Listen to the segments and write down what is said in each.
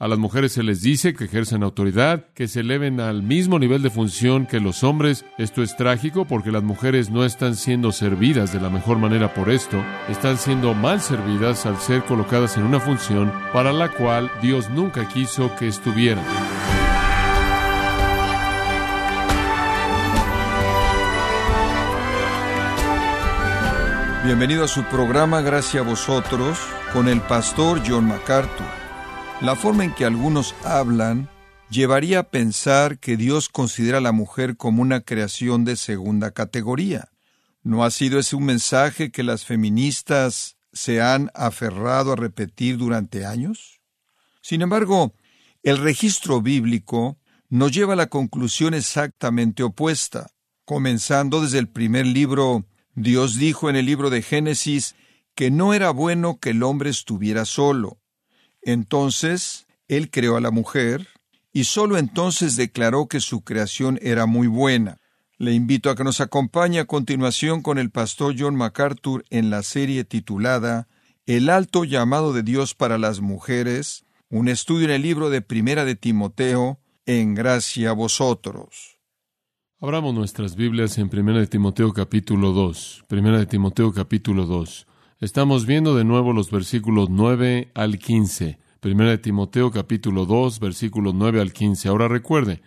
A las mujeres se les dice que ejercen autoridad, que se eleven al mismo nivel de función que los hombres. Esto es trágico porque las mujeres no están siendo servidas de la mejor manera por esto, están siendo mal servidas al ser colocadas en una función para la cual Dios nunca quiso que estuvieran. Bienvenido a su programa Gracias a vosotros con el pastor John MacArthur. La forma en que algunos hablan llevaría a pensar que Dios considera a la mujer como una creación de segunda categoría. ¿No ha sido ese un mensaje que las feministas se han aferrado a repetir durante años? Sin embargo, el registro bíblico nos lleva a la conclusión exactamente opuesta. Comenzando desde el primer libro, Dios dijo en el libro de Génesis que no era bueno que el hombre estuviera solo. Entonces, Él creó a la mujer, y sólo entonces declaró que su creación era muy buena. Le invito a que nos acompañe a continuación con el pastor John MacArthur en la serie titulada El alto llamado de Dios para las mujeres, un estudio en el libro de Primera de Timoteo, en gracia a vosotros. Abramos nuestras Biblias en Primera de Timoteo capítulo 2. Primera de Timoteo capítulo 2. Estamos viendo de nuevo los versículos 9 al 15. Primera de Timoteo capítulo 2, versículos 9 al 15. Ahora recuerde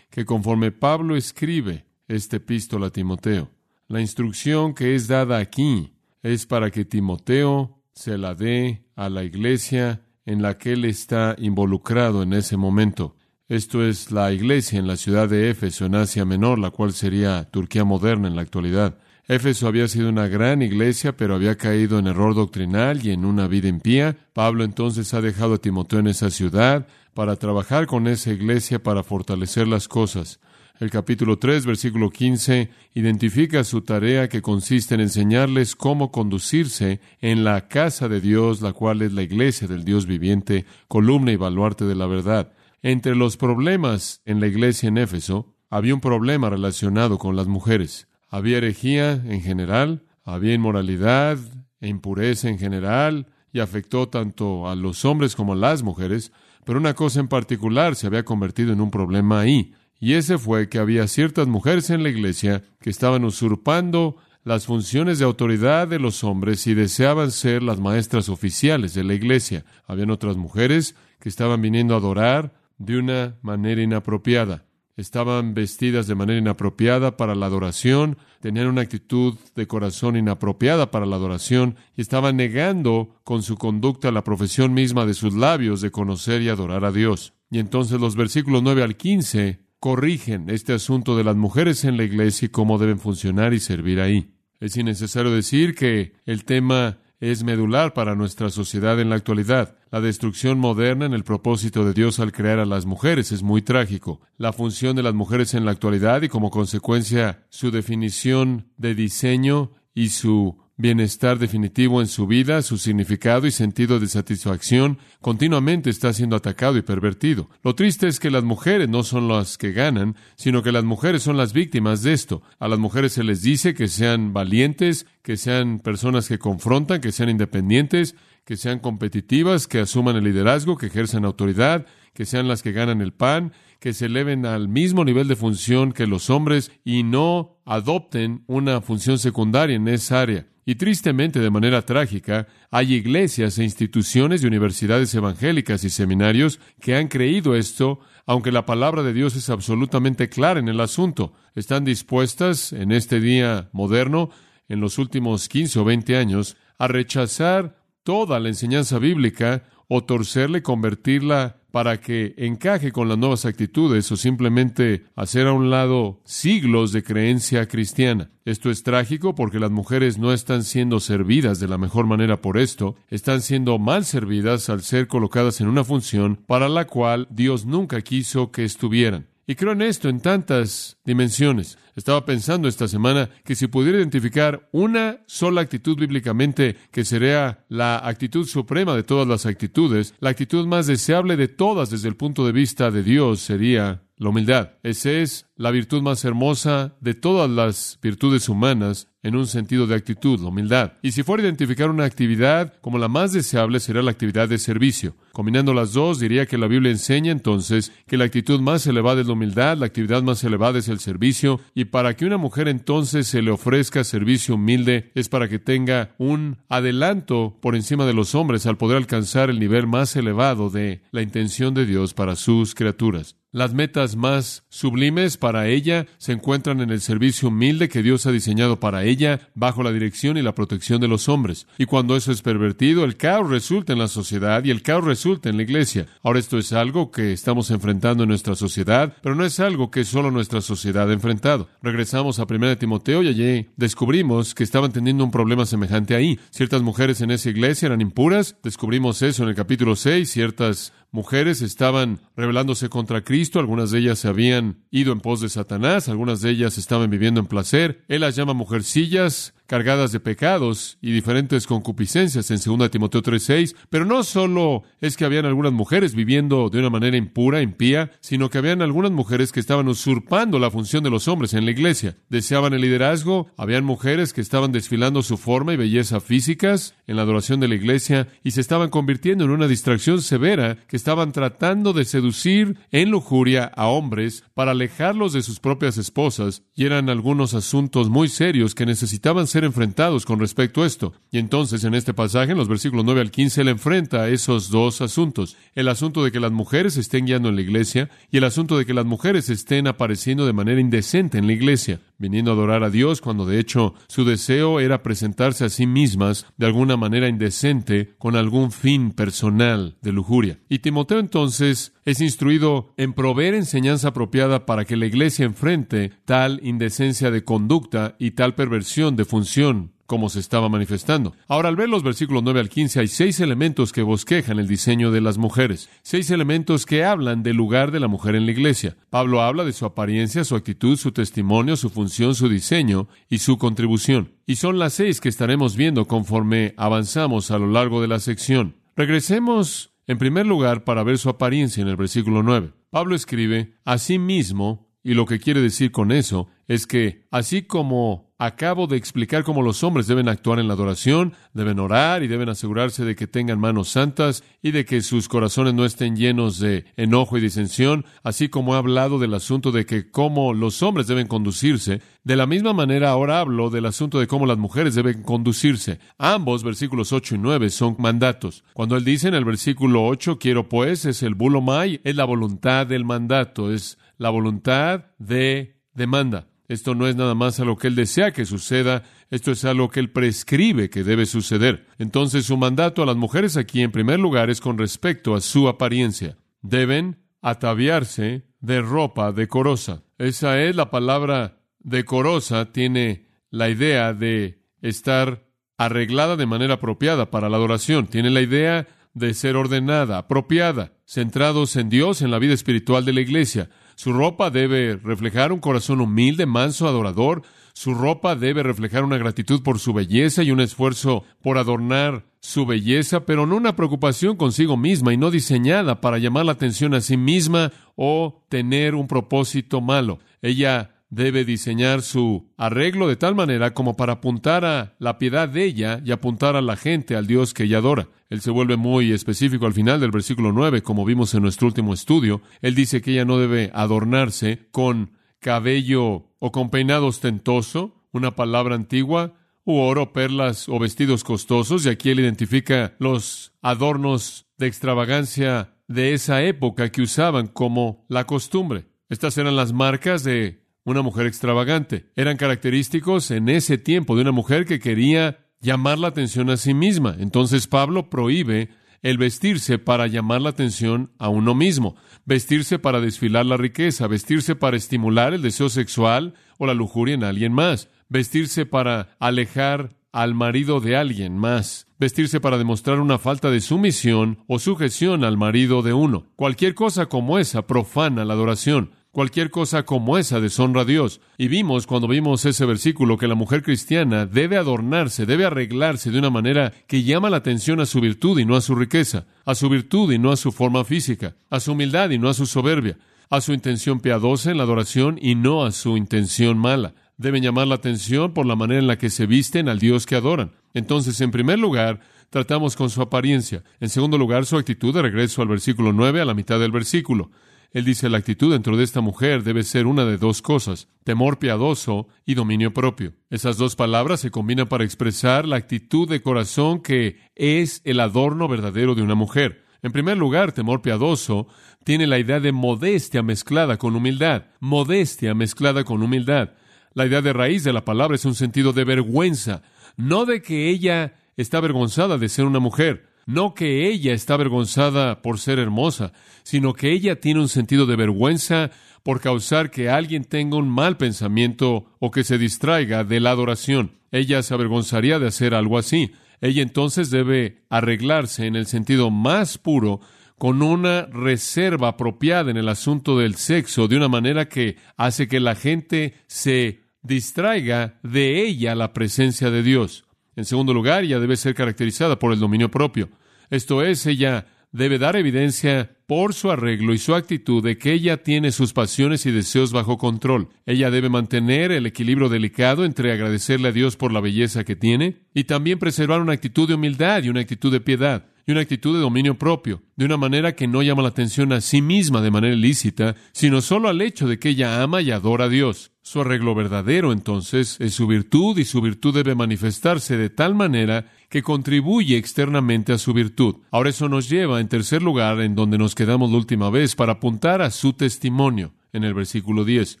que conforme Pablo escribe este epístola a Timoteo, la instrucción que es dada aquí es para que Timoteo se la dé a la iglesia en la que él está involucrado en ese momento. Esto es la iglesia en la ciudad de Éfeso, en Asia Menor, la cual sería Turquía moderna en la actualidad. Éfeso había sido una gran iglesia, pero había caído en error doctrinal y en una vida impía. Pablo entonces ha dejado a Timoteo en esa ciudad para trabajar con esa iglesia para fortalecer las cosas. El capítulo 3, versículo 15, identifica su tarea que consiste en enseñarles cómo conducirse en la casa de Dios, la cual es la iglesia del Dios viviente, columna y baluarte de la verdad. Entre los problemas en la iglesia en Éfeso, había un problema relacionado con las mujeres. Había herejía en general, había inmoralidad e impureza en general, y afectó tanto a los hombres como a las mujeres, pero una cosa en particular se había convertido en un problema ahí, y ese fue que había ciertas mujeres en la iglesia que estaban usurpando las funciones de autoridad de los hombres y deseaban ser las maestras oficiales de la iglesia. Habían otras mujeres que estaban viniendo a adorar de una manera inapropiada. Estaban vestidas de manera inapropiada para la adoración, tenían una actitud de corazón inapropiada para la adoración y estaban negando con su conducta la profesión misma de sus labios de conocer y adorar a Dios. Y entonces los versículos 9 al 15 corrigen este asunto de las mujeres en la iglesia y cómo deben funcionar y servir ahí. Es innecesario decir que el tema es medular para nuestra sociedad en la actualidad. La destrucción moderna en el propósito de Dios al crear a las mujeres es muy trágico. La función de las mujeres en la actualidad y como consecuencia su definición de diseño y su bienestar definitivo en su vida, su significado y sentido de satisfacción, continuamente está siendo atacado y pervertido. Lo triste es que las mujeres no son las que ganan, sino que las mujeres son las víctimas de esto. A las mujeres se les dice que sean valientes, que sean personas que confrontan, que sean independientes, que sean competitivas, que asuman el liderazgo, que ejerzan autoridad, que sean las que ganan el pan, que se eleven al mismo nivel de función que los hombres y no adopten una función secundaria en esa área. Y tristemente, de manera trágica, hay iglesias e instituciones y universidades evangélicas y seminarios que han creído esto, aunque la palabra de Dios es absolutamente clara en el asunto. Están dispuestas en este día moderno, en los últimos 15 o 20 años, a rechazar toda la enseñanza bíblica o torcerla y convertirla para que encaje con las nuevas actitudes o simplemente hacer a un lado siglos de creencia cristiana. Esto es trágico porque las mujeres no están siendo servidas de la mejor manera por esto, están siendo mal servidas al ser colocadas en una función para la cual Dios nunca quiso que estuvieran. Y creo en esto en tantas dimensiones. Estaba pensando esta semana que si pudiera identificar una sola actitud bíblicamente que sería la actitud suprema de todas las actitudes, la actitud más deseable de todas desde el punto de vista de Dios sería la humildad. Esa es la virtud más hermosa de todas las virtudes humanas en un sentido de actitud, la humildad. Y si fuera a identificar una actividad como la más deseable, será la actividad de servicio. Combinando las dos, diría que la Biblia enseña entonces que la actitud más elevada es la humildad, la actividad más elevada es el servicio, y para que una mujer entonces se le ofrezca servicio humilde es para que tenga un adelanto por encima de los hombres al poder alcanzar el nivel más elevado de la intención de Dios para sus criaturas. Las metas más sublimes para ella se encuentran en el servicio humilde que Dios ha diseñado para ella bajo la dirección y la protección de los hombres. Y cuando eso es pervertido, el caos resulta en la sociedad y el caos resulta en la iglesia. Ahora esto es algo que estamos enfrentando en nuestra sociedad, pero no es algo que solo nuestra sociedad ha enfrentado. Regresamos a 1 Timoteo y allí descubrimos que estaban teniendo un problema semejante ahí. Ciertas mujeres en esa iglesia eran impuras, descubrimos eso en el capítulo 6, ciertas mujeres estaban rebelándose contra Cristo, algunas de ellas se habían ido en pos de Satanás, algunas de ellas estaban viviendo en placer. Él las llama mujercillas, cargadas de pecados y diferentes concupiscencias en 2 Timoteo 3:6, pero no solo es que habían algunas mujeres viviendo de una manera impura, impía, sino que habían algunas mujeres que estaban usurpando la función de los hombres en la iglesia. Deseaban el liderazgo, habían mujeres que estaban desfilando su forma y belleza físicas en la adoración de la iglesia y se estaban convirtiendo en una distracción severa que estaban tratando de seducir en lujuria a hombres para alejarlos de sus propias esposas y eran algunos asuntos muy serios que necesitaban ser enfrentados con respecto a esto. Y entonces en este pasaje, en los versículos 9 al 15, él enfrenta esos dos asuntos. El asunto de que las mujeres estén guiando en la iglesia y el asunto de que las mujeres estén apareciendo de manera indecente en la iglesia, viniendo a adorar a Dios cuando de hecho su deseo era presentarse a sí mismas de alguna manera indecente con algún fin personal de lujuria. Y Timoteo entonces es instruido en proveer enseñanza apropiada para que la iglesia enfrente tal indecencia de conducta y tal perversión de función como se estaba manifestando. Ahora, al ver los versículos 9 al 15, hay seis elementos que bosquejan el diseño de las mujeres, seis elementos que hablan del lugar de la mujer en la iglesia. Pablo habla de su apariencia, su actitud, su testimonio, su función, su diseño y su contribución. Y son las seis que estaremos viendo conforme avanzamos a lo largo de la sección. Regresemos en primer lugar, para ver su apariencia en el versículo 9. Pablo escribe, mismo, y lo que quiere decir con eso es que, así como acabo de explicar cómo los hombres deben actuar en la adoración, deben orar y deben asegurarse de que tengan manos santas y de que sus corazones no estén llenos de enojo y disensión, así como he hablado del asunto de que cómo los hombres deben conducirse, de la misma manera ahora hablo del asunto de cómo las mujeres deben conducirse. Ambos, versículos 8 y 9, son mandatos. Cuando él dice en el versículo 8, quiero pues, es el bulomai, es la voluntad del mandato, es la voluntad de demanda. Esto no es nada más a lo que Él desea que suceda, esto es algo que Él prescribe que debe suceder. Entonces su mandato a las mujeres aquí, en primer lugar, es con respecto a su apariencia. Deben ataviarse de ropa decorosa. Esa es la palabra decorosa, tiene la idea de estar arreglada de manera apropiada para la adoración, tiene la idea de ser ordenada, apropiada, centrados en Dios, en la vida espiritual de la iglesia. Su ropa debe reflejar un corazón humilde, manso, adorador. Su ropa debe reflejar una gratitud por su belleza y un esfuerzo por adornar su belleza, pero no una preocupación consigo misma y no diseñada para llamar la atención a sí misma o tener un propósito malo. Ella debe diseñar su arreglo de tal manera como para apuntar a la piedad de ella y apuntar a la gente al Dios que ella adora. Él se vuelve muy específico al final del versículo 9, como vimos en nuestro último estudio. Él dice que ella no debe adornarse con cabello o con peinado ostentoso, una palabra antigua, u oro, perlas o vestidos costosos, y aquí él identifica los adornos de extravagancia de esa época que usaban como la costumbre. Estas eran las marcas de una mujer extravagante. Eran característicos en ese tiempo de una mujer que quería llamar la atención a sí misma. Entonces Pablo prohíbe el vestirse para llamar la atención a uno mismo, vestirse para desfilar la riqueza, vestirse para estimular el deseo sexual o la lujuria en alguien más, vestirse para alejar al marido de alguien más, vestirse para demostrar una falta de sumisión o sujeción al marido de uno. Cualquier cosa como esa profana la adoración. Cualquier cosa como esa deshonra a Dios. Y vimos cuando vimos ese versículo que la mujer cristiana debe adornarse, debe arreglarse de una manera que llama la atención a su virtud y no a su riqueza, a su virtud y no a su forma física, a su humildad y no a su soberbia, a su intención piadosa en la adoración y no a su intención mala. Deben llamar la atención por la manera en la que se visten al Dios que adoran. Entonces, en primer lugar, tratamos con su apariencia. En segundo lugar, su actitud de regreso al versículo 9 a la mitad del versículo. Él dice, la actitud dentro de esta mujer debe ser una de dos cosas, temor piadoso y dominio propio. Esas dos palabras se combinan para expresar la actitud de corazón que es el adorno verdadero de una mujer. En primer lugar, temor piadoso tiene la idea de modestia mezclada con humildad, modestia mezclada con humildad. La idea de raíz de la palabra es un sentido de vergüenza, no de que ella está avergonzada de ser una mujer, no que ella está avergonzada por ser hermosa, sino que ella tiene un sentido de vergüenza por causar que alguien tenga un mal pensamiento o que se distraiga de la adoración. Ella se avergonzaría de hacer algo así. Ella entonces debe arreglarse en el sentido más puro con una reserva apropiada en el asunto del sexo, de una manera que hace que la gente se distraiga de ella la presencia de Dios. En segundo lugar, ella debe ser caracterizada por el dominio propio. Esto es, ella debe dar evidencia por su arreglo y su actitud de que ella tiene sus pasiones y deseos bajo control. Ella debe mantener el equilibrio delicado entre agradecerle a Dios por la belleza que tiene y también preservar una actitud de humildad y una actitud de piedad y una actitud de dominio propio, de una manera que no llama la atención a sí misma de manera ilícita, sino solo al hecho de que ella ama y adora a Dios. Su arreglo verdadero, entonces, es su virtud y su virtud debe manifestarse de tal manera que contribuye externamente a su virtud. Ahora eso nos lleva, en tercer lugar, en donde nos quedamos la última vez, para apuntar a su testimonio. En el versículo 10,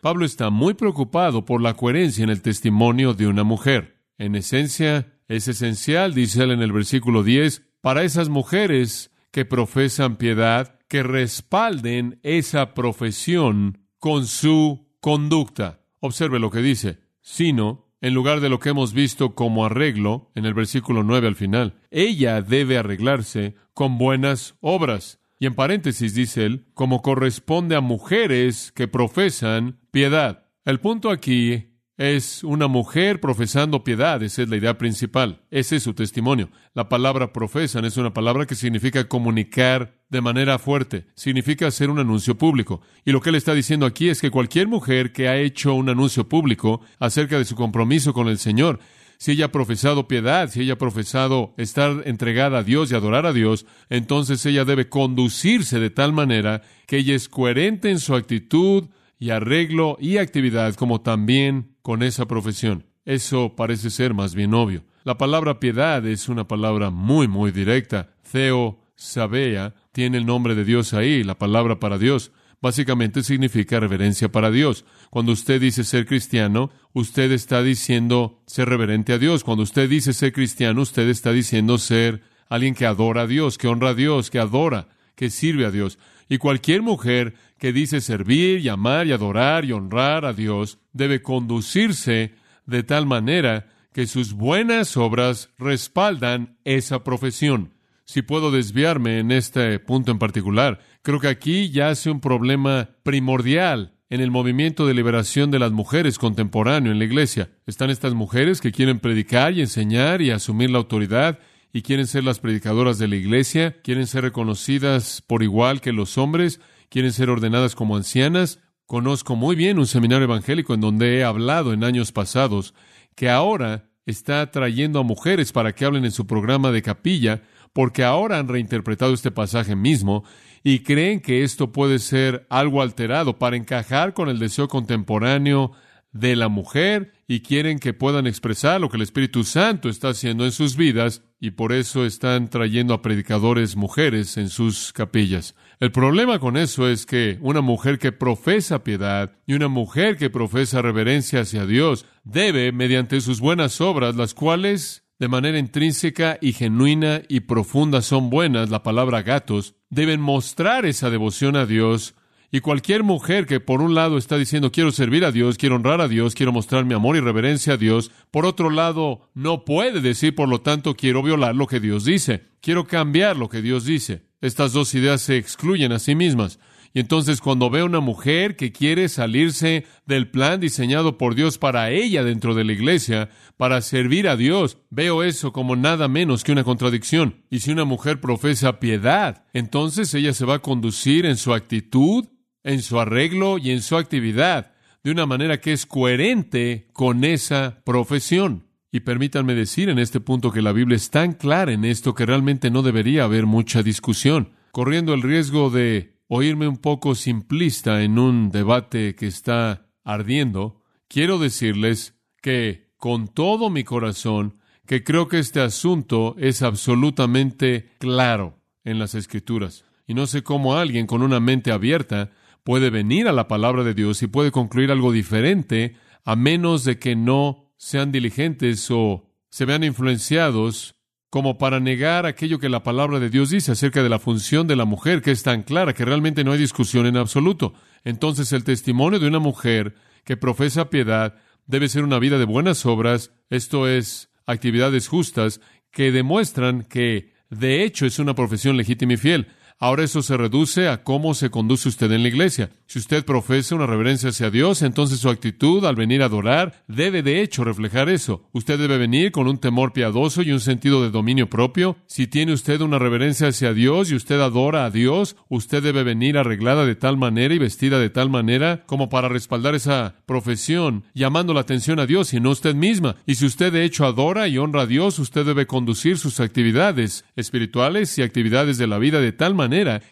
Pablo está muy preocupado por la coherencia en el testimonio de una mujer. En esencia, es esencial, dice él en el versículo 10, para esas mujeres que profesan piedad, que respalden esa profesión con su conducta. Observe lo que dice, sino, en lugar de lo que hemos visto como arreglo, en el versículo 9 al final, ella debe arreglarse con buenas obras. Y en paréntesis dice él, como corresponde a mujeres que profesan piedad. El punto aquí es una mujer profesando piedad, esa es la idea principal, ese es su testimonio. La palabra profesan es una palabra que significa comunicar de manera fuerte, significa hacer un anuncio público. Y lo que él está diciendo aquí es que cualquier mujer que ha hecho un anuncio público acerca de su compromiso con el Señor, si ella ha profesado piedad, si ella ha profesado estar entregada a Dios y adorar a Dios, entonces ella debe conducirse de tal manera que ella es coherente en su actitud y arreglo y actividad como también con esa profesión. Eso parece ser más bien obvio. La palabra piedad es una palabra muy, muy directa. Theo Sabea tiene el nombre de Dios ahí, la palabra para Dios. Básicamente significa reverencia para Dios. Cuando usted dice ser cristiano, usted está diciendo ser reverente a Dios. Cuando usted dice ser cristiano, usted está diciendo ser alguien que adora a Dios, que honra a Dios, que adora, que sirve a Dios. Y cualquier mujer que dice servir y amar y adorar y honrar a Dios debe conducirse de tal manera que sus buenas obras respaldan esa profesión. Si puedo desviarme en este punto en particular, creo que aquí ya hace un problema primordial en el movimiento de liberación de las mujeres contemporáneo en la iglesia. Están estas mujeres que quieren predicar y enseñar y asumir la autoridad y quieren ser las predicadoras de la iglesia, quieren ser reconocidas por igual que los hombres, quieren ser ordenadas como ancianas. Conozco muy bien un seminario evangélico en donde he hablado en años pasados que ahora está trayendo a mujeres para que hablen en su programa de capilla, porque ahora han reinterpretado este pasaje mismo y creen que esto puede ser algo alterado para encajar con el deseo contemporáneo de la mujer y quieren que puedan expresar lo que el Espíritu Santo está haciendo en sus vidas y por eso están trayendo a predicadores mujeres en sus capillas. El problema con eso es que una mujer que profesa piedad y una mujer que profesa reverencia hacia Dios debe, mediante sus buenas obras, las cuales de manera intrínseca y genuina y profunda son buenas, la palabra gatos, deben mostrar esa devoción a Dios y cualquier mujer que por un lado está diciendo quiero servir a Dios, quiero honrar a Dios, quiero mostrar mi amor y reverencia a Dios, por otro lado no puede decir por lo tanto quiero violar lo que Dios dice, quiero cambiar lo que Dios dice. Estas dos ideas se excluyen a sí mismas. Y entonces cuando veo una mujer que quiere salirse del plan diseñado por Dios para ella dentro de la iglesia, para servir a Dios, veo eso como nada menos que una contradicción. Y si una mujer profesa piedad, entonces ella se va a conducir en su actitud, en su arreglo y en su actividad de una manera que es coherente con esa profesión. Y permítanme decir en este punto que la Biblia es tan clara en esto que realmente no debería haber mucha discusión, corriendo el riesgo de oírme un poco simplista en un debate que está ardiendo, quiero decirles que con todo mi corazón que creo que este asunto es absolutamente claro en las Escrituras. Y no sé cómo alguien con una mente abierta puede venir a la palabra de Dios y puede concluir algo diferente a menos de que no sean diligentes o se vean influenciados como para negar aquello que la palabra de Dios dice acerca de la función de la mujer, que es tan clara que realmente no hay discusión en absoluto. Entonces el testimonio de una mujer que profesa piedad debe ser una vida de buenas obras, esto es, actividades justas, que demuestran que de hecho es una profesión legítima y fiel. Ahora eso se reduce a cómo se conduce usted en la iglesia. Si usted profesa una reverencia hacia Dios, entonces su actitud al venir a adorar debe de hecho reflejar eso. Usted debe venir con un temor piadoso y un sentido de dominio propio. Si tiene usted una reverencia hacia Dios y usted adora a Dios, usted debe venir arreglada de tal manera y vestida de tal manera como para respaldar esa profesión, llamando la atención a Dios y no usted misma. Y si usted de hecho adora y honra a Dios, usted debe conducir sus actividades espirituales y actividades de la vida de tal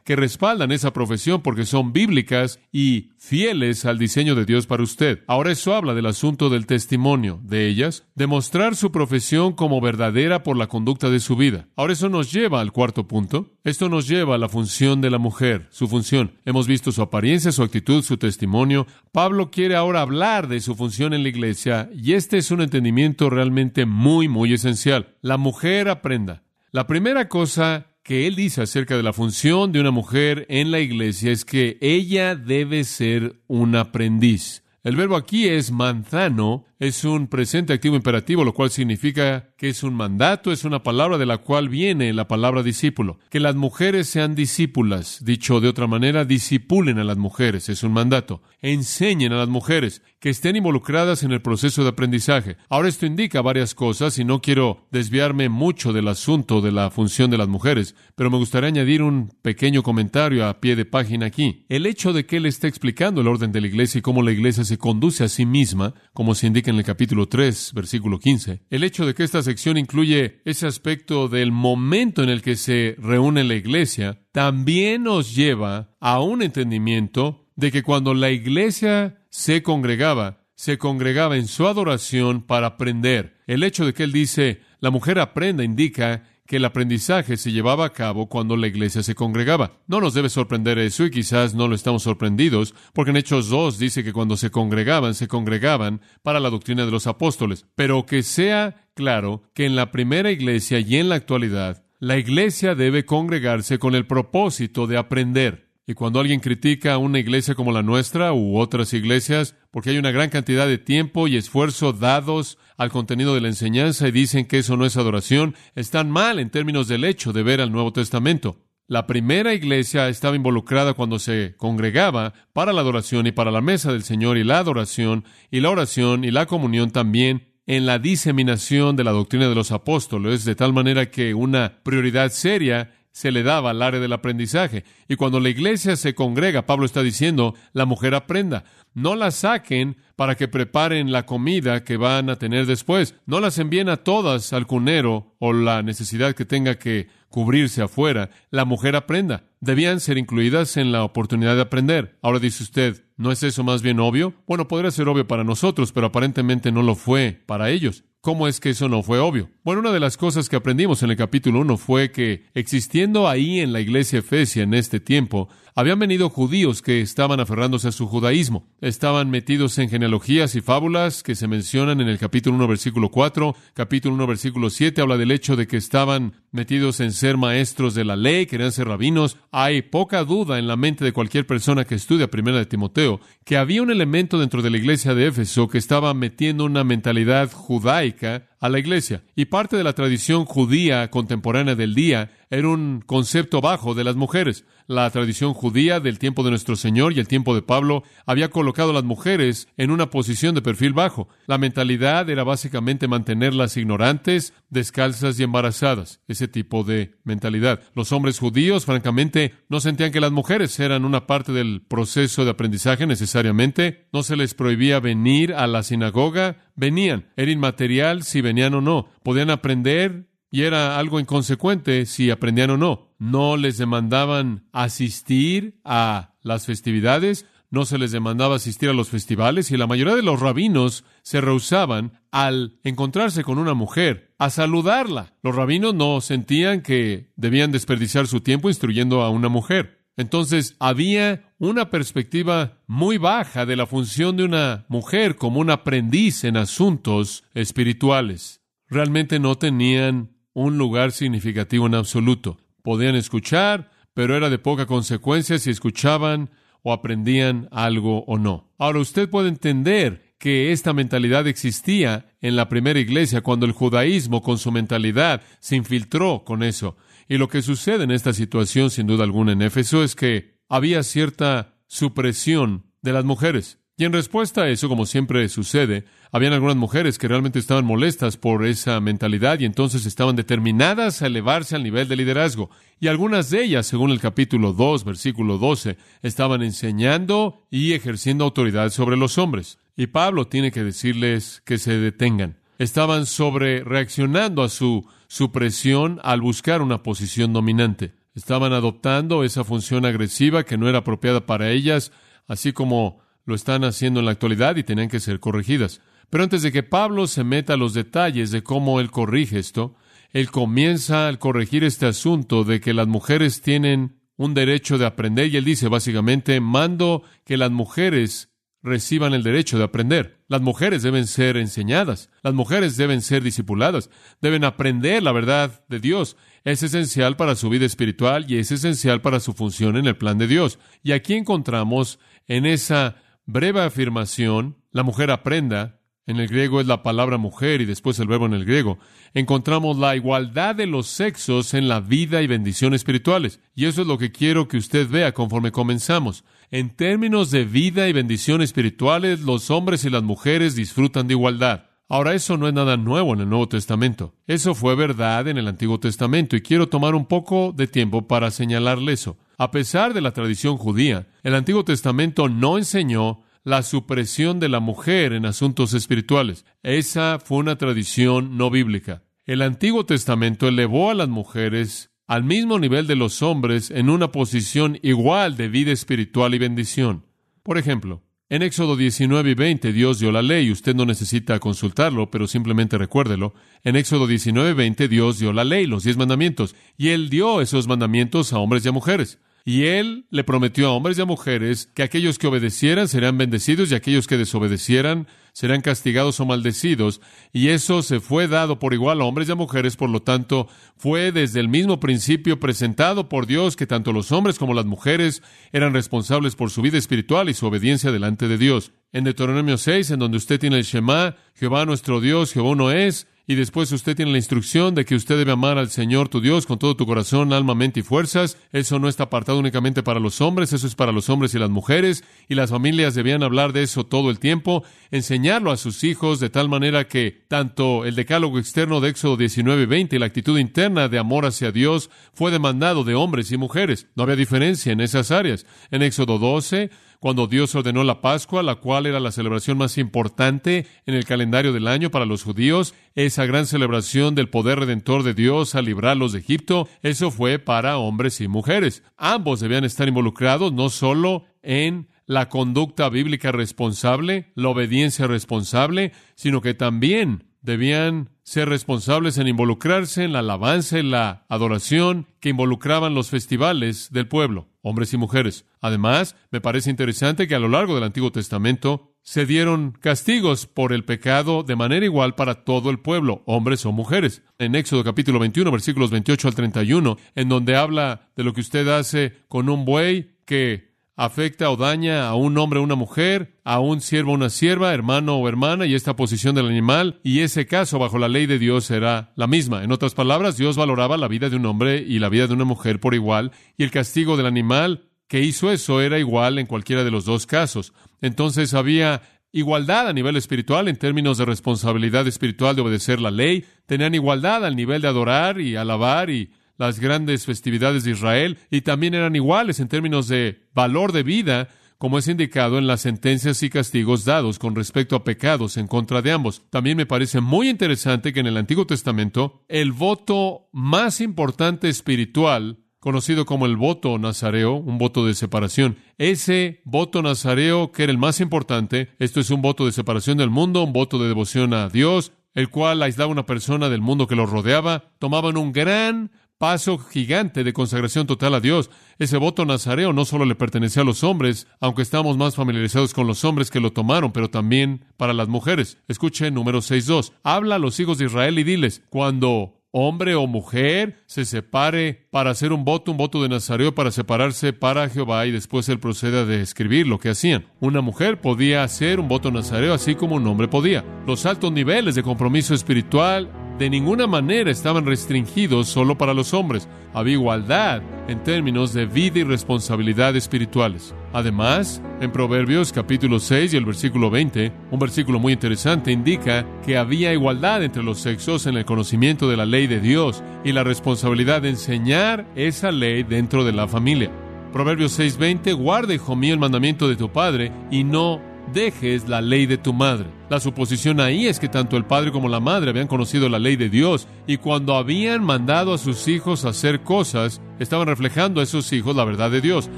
que respaldan esa profesión porque son bíblicas y fieles al diseño de Dios para usted. Ahora eso habla del asunto del testimonio de ellas, demostrar su profesión como verdadera por la conducta de su vida. Ahora eso nos lleva al cuarto punto. Esto nos lleva a la función de la mujer, su función. Hemos visto su apariencia, su actitud, su testimonio. Pablo quiere ahora hablar de su función en la iglesia y este es un entendimiento realmente muy, muy esencial. La mujer aprenda. La primera cosa que él dice acerca de la función de una mujer en la iglesia es que ella debe ser un aprendiz. El verbo aquí es manzano, es un presente activo imperativo, lo cual significa que es un mandato, es una palabra de la cual viene la palabra discípulo. Que las mujeres sean discípulas, dicho de otra manera, disipulen a las mujeres, es un mandato. Enseñen a las mujeres que estén involucradas en el proceso de aprendizaje. Ahora esto indica varias cosas y no quiero desviarme mucho del asunto de la función de las mujeres, pero me gustaría añadir un pequeño comentario a pie de página aquí. El hecho de que él esté explicando el orden de la iglesia y cómo la iglesia se conduce a sí misma, como se indica en el capítulo 3, versículo 15. El hecho de que esta sección incluye ese aspecto del momento en el que se reúne la iglesia, también nos lleva a un entendimiento de que cuando la iglesia se congregaba, se congregaba en su adoración para aprender. El hecho de que él dice, la mujer aprenda, indica que el aprendizaje se llevaba a cabo cuando la iglesia se congregaba. No nos debe sorprender eso y quizás no lo estamos sorprendidos, porque en Hechos 2 dice que cuando se congregaban, se congregaban para la doctrina de los apóstoles. Pero que sea claro que en la primera iglesia y en la actualidad, la iglesia debe congregarse con el propósito de aprender. Y cuando alguien critica una iglesia como la nuestra u otras iglesias, porque hay una gran cantidad de tiempo y esfuerzo dados al contenido de la enseñanza y dicen que eso no es adoración, están mal en términos del hecho de ver al Nuevo Testamento. La primera iglesia estaba involucrada cuando se congregaba para la adoración y para la mesa del Señor y la adoración y la oración y la comunión también en la diseminación de la doctrina de los apóstoles, de tal manera que una prioridad seria se le daba al área del aprendizaje. Y cuando la iglesia se congrega, Pablo está diciendo, la mujer aprenda. No la saquen para que preparen la comida que van a tener después. No las envíen a todas al cunero o la necesidad que tenga que cubrirse afuera. La mujer aprenda. Debían ser incluidas en la oportunidad de aprender. Ahora dice usted, ¿no es eso más bien obvio? Bueno, podría ser obvio para nosotros, pero aparentemente no lo fue para ellos. ¿Cómo es que eso no fue obvio? Bueno, una de las cosas que aprendimos en el capítulo 1 fue que existiendo ahí en la iglesia efesia en este tiempo, habían venido judíos que estaban aferrándose a su judaísmo. Estaban metidos en genealogías y fábulas que se mencionan en el capítulo 1, versículo 4. Capítulo 1, versículo 7 habla del hecho de que estaban metidos en ser maestros de la ley, querían ser rabinos. Hay poca duda en la mente de cualquier persona que estudia Primera de Timoteo que había un elemento dentro de la iglesia de Éfeso que estaba metiendo una mentalidad judaica a la iglesia. Y parte de la tradición judía contemporánea del día era un concepto bajo de las mujeres. La tradición judía del tiempo de nuestro Señor y el tiempo de Pablo había colocado a las mujeres en una posición de perfil bajo. La mentalidad era básicamente mantenerlas ignorantes, descalzas y embarazadas. Ese tipo de mentalidad. Los hombres judíos, francamente, no sentían que las mujeres eran una parte del proceso de aprendizaje necesariamente. No se les prohibía venir a la sinagoga. Venían. Era inmaterial si venían o no. Podían aprender y era algo inconsecuente si aprendían o no. No les demandaban asistir a las festividades, no se les demandaba asistir a los festivales y la mayoría de los rabinos se rehusaban al encontrarse con una mujer a saludarla. Los rabinos no sentían que debían desperdiciar su tiempo instruyendo a una mujer. Entonces había una perspectiva muy baja de la función de una mujer como un aprendiz en asuntos espirituales. Realmente no tenían un lugar significativo en absoluto. Podían escuchar, pero era de poca consecuencia si escuchaban o aprendían algo o no. Ahora usted puede entender que esta mentalidad existía en la primera iglesia cuando el judaísmo con su mentalidad se infiltró con eso. Y lo que sucede en esta situación, sin duda alguna, en Éfeso es que había cierta supresión de las mujeres. Y en respuesta a eso, como siempre sucede, habían algunas mujeres que realmente estaban molestas por esa mentalidad y entonces estaban determinadas a elevarse al nivel de liderazgo. Y algunas de ellas, según el capítulo 2, versículo 12, estaban enseñando y ejerciendo autoridad sobre los hombres. Y Pablo tiene que decirles que se detengan. Estaban sobre reaccionando a su supresión al buscar una posición dominante. Estaban adoptando esa función agresiva que no era apropiada para ellas, así como lo están haciendo en la actualidad y tenían que ser corregidas. Pero antes de que Pablo se meta a los detalles de cómo él corrige esto, él comienza al corregir este asunto de que las mujeres tienen un derecho de aprender y él dice básicamente, mando que las mujeres reciban el derecho de aprender. Las mujeres deben ser enseñadas, las mujeres deben ser discipuladas, deben aprender la verdad de Dios. Es esencial para su vida espiritual y es esencial para su función en el plan de Dios. Y aquí encontramos en esa breve afirmación, la mujer aprenda, en el griego es la palabra mujer y después el verbo en el griego, encontramos la igualdad de los sexos en la vida y bendiciones espirituales. Y eso es lo que quiero que usted vea conforme comenzamos. En términos de vida y bendiciones espirituales, los hombres y las mujeres disfrutan de igualdad. Ahora, eso no es nada nuevo en el Nuevo Testamento. Eso fue verdad en el Antiguo Testamento y quiero tomar un poco de tiempo para señalarle eso. A pesar de la tradición judía, el Antiguo Testamento no enseñó la supresión de la mujer en asuntos espirituales. Esa fue una tradición no bíblica. El Antiguo Testamento elevó a las mujeres al mismo nivel de los hombres en una posición igual de vida espiritual y bendición. Por ejemplo, en Éxodo 19 y 20 Dios dio la ley, usted no necesita consultarlo, pero simplemente recuérdelo. En Éxodo 19 y 20 Dios dio la ley, los diez mandamientos, y Él dio esos mandamientos a hombres y a mujeres. Y él le prometió a hombres y a mujeres que aquellos que obedecieran serán bendecidos y aquellos que desobedecieran serán castigados o maldecidos. Y eso se fue dado por igual a hombres y a mujeres, por lo tanto, fue desde el mismo principio presentado por Dios que tanto los hombres como las mujeres eran responsables por su vida espiritual y su obediencia delante de Dios. En Deuteronomio 6, en donde usted tiene el Shema, Jehová nuestro Dios, Jehová no es, y después usted tiene la instrucción de que usted debe amar al Señor tu Dios con todo tu corazón, alma, mente y fuerzas. Eso no está apartado únicamente para los hombres, eso es para los hombres y las mujeres, y las familias debían hablar de eso todo el tiempo, enseñarlo a sus hijos de tal manera que tanto el decálogo externo de Éxodo 19 y 20 y la actitud interna de amor hacia Dios fue demandado de hombres y mujeres. No había diferencia en esas áreas. En Éxodo 12, cuando Dios ordenó la Pascua, la cual era la celebración más importante en el calendario del año para los judíos, esa gran celebración del poder redentor de Dios a librarlos de Egipto, eso fue para hombres y mujeres. Ambos debían estar involucrados no solo en la conducta bíblica responsable, la obediencia responsable, sino que también debían ser responsables en involucrarse en la alabanza y la adoración que involucraban los festivales del pueblo, hombres y mujeres. Además, me parece interesante que a lo largo del Antiguo Testamento se dieron castigos por el pecado de manera igual para todo el pueblo, hombres o mujeres. En Éxodo capítulo 21, versículos 28 al 31, en donde habla de lo que usted hace con un buey que afecta o daña a un hombre o una mujer, a un siervo o una sierva, hermano o hermana, y esta posición del animal, y ese caso bajo la ley de Dios será la misma. En otras palabras, Dios valoraba la vida de un hombre y la vida de una mujer por igual, y el castigo del animal que hizo eso era igual en cualquiera de los dos casos. Entonces había igualdad a nivel espiritual en términos de responsabilidad espiritual de obedecer la ley, tenían igualdad al nivel de adorar y alabar y las grandes festividades de Israel, y también eran iguales en términos de valor de vida, como es indicado en las sentencias y castigos dados con respecto a pecados en contra de ambos. También me parece muy interesante que en el Antiguo Testamento el voto más importante espiritual conocido como el voto nazareo, un voto de separación. Ese voto nazareo, que era el más importante, esto es un voto de separación del mundo, un voto de devoción a Dios, el cual aislaba a una persona del mundo que lo rodeaba, tomaban un gran paso gigante de consagración total a Dios. Ese voto nazareo no solo le pertenecía a los hombres, aunque estamos más familiarizados con los hombres que lo tomaron, pero también para las mujeres. Escuche número 6.2. Habla a los hijos de Israel y diles, cuando hombre o mujer se separe para hacer un voto, un voto de Nazareo para separarse para Jehová y después él procede a describir lo que hacían. Una mujer podía hacer un voto nazareo así como un hombre podía. Los altos niveles de compromiso espiritual de ninguna manera estaban restringidos solo para los hombres. Había igualdad en términos de vida y responsabilidad espirituales. Además, en Proverbios capítulo 6 y el versículo 20, un versículo muy interesante indica que había igualdad entre los sexos en el conocimiento de la ley de Dios y la responsabilidad de enseñar esa ley dentro de la familia. Proverbios 6:20, guarda, hijo mío, el mandamiento de tu padre y no dejes la ley de tu madre. La suposición ahí es que tanto el padre como la madre habían conocido la ley de Dios y cuando habían mandado a sus hijos a hacer cosas, estaban reflejando a esos hijos la verdad de Dios.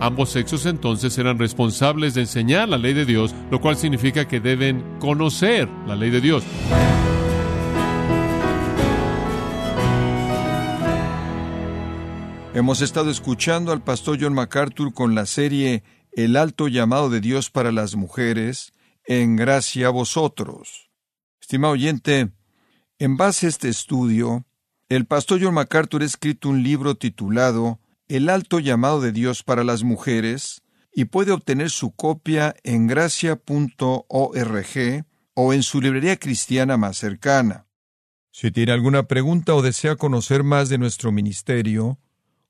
Ambos sexos entonces eran responsables de enseñar la ley de Dios, lo cual significa que deben conocer la ley de Dios. Hemos estado escuchando al pastor John MacArthur con la serie el alto llamado de Dios para las mujeres, en gracia a vosotros. Estimado oyente, en base a este estudio, el pastor John MacArthur ha escrito un libro titulado El alto llamado de Dios para las mujeres, y puede obtener su copia en gracia.org o en su librería cristiana más cercana. Si tiene alguna pregunta o desea conocer más de nuestro ministerio,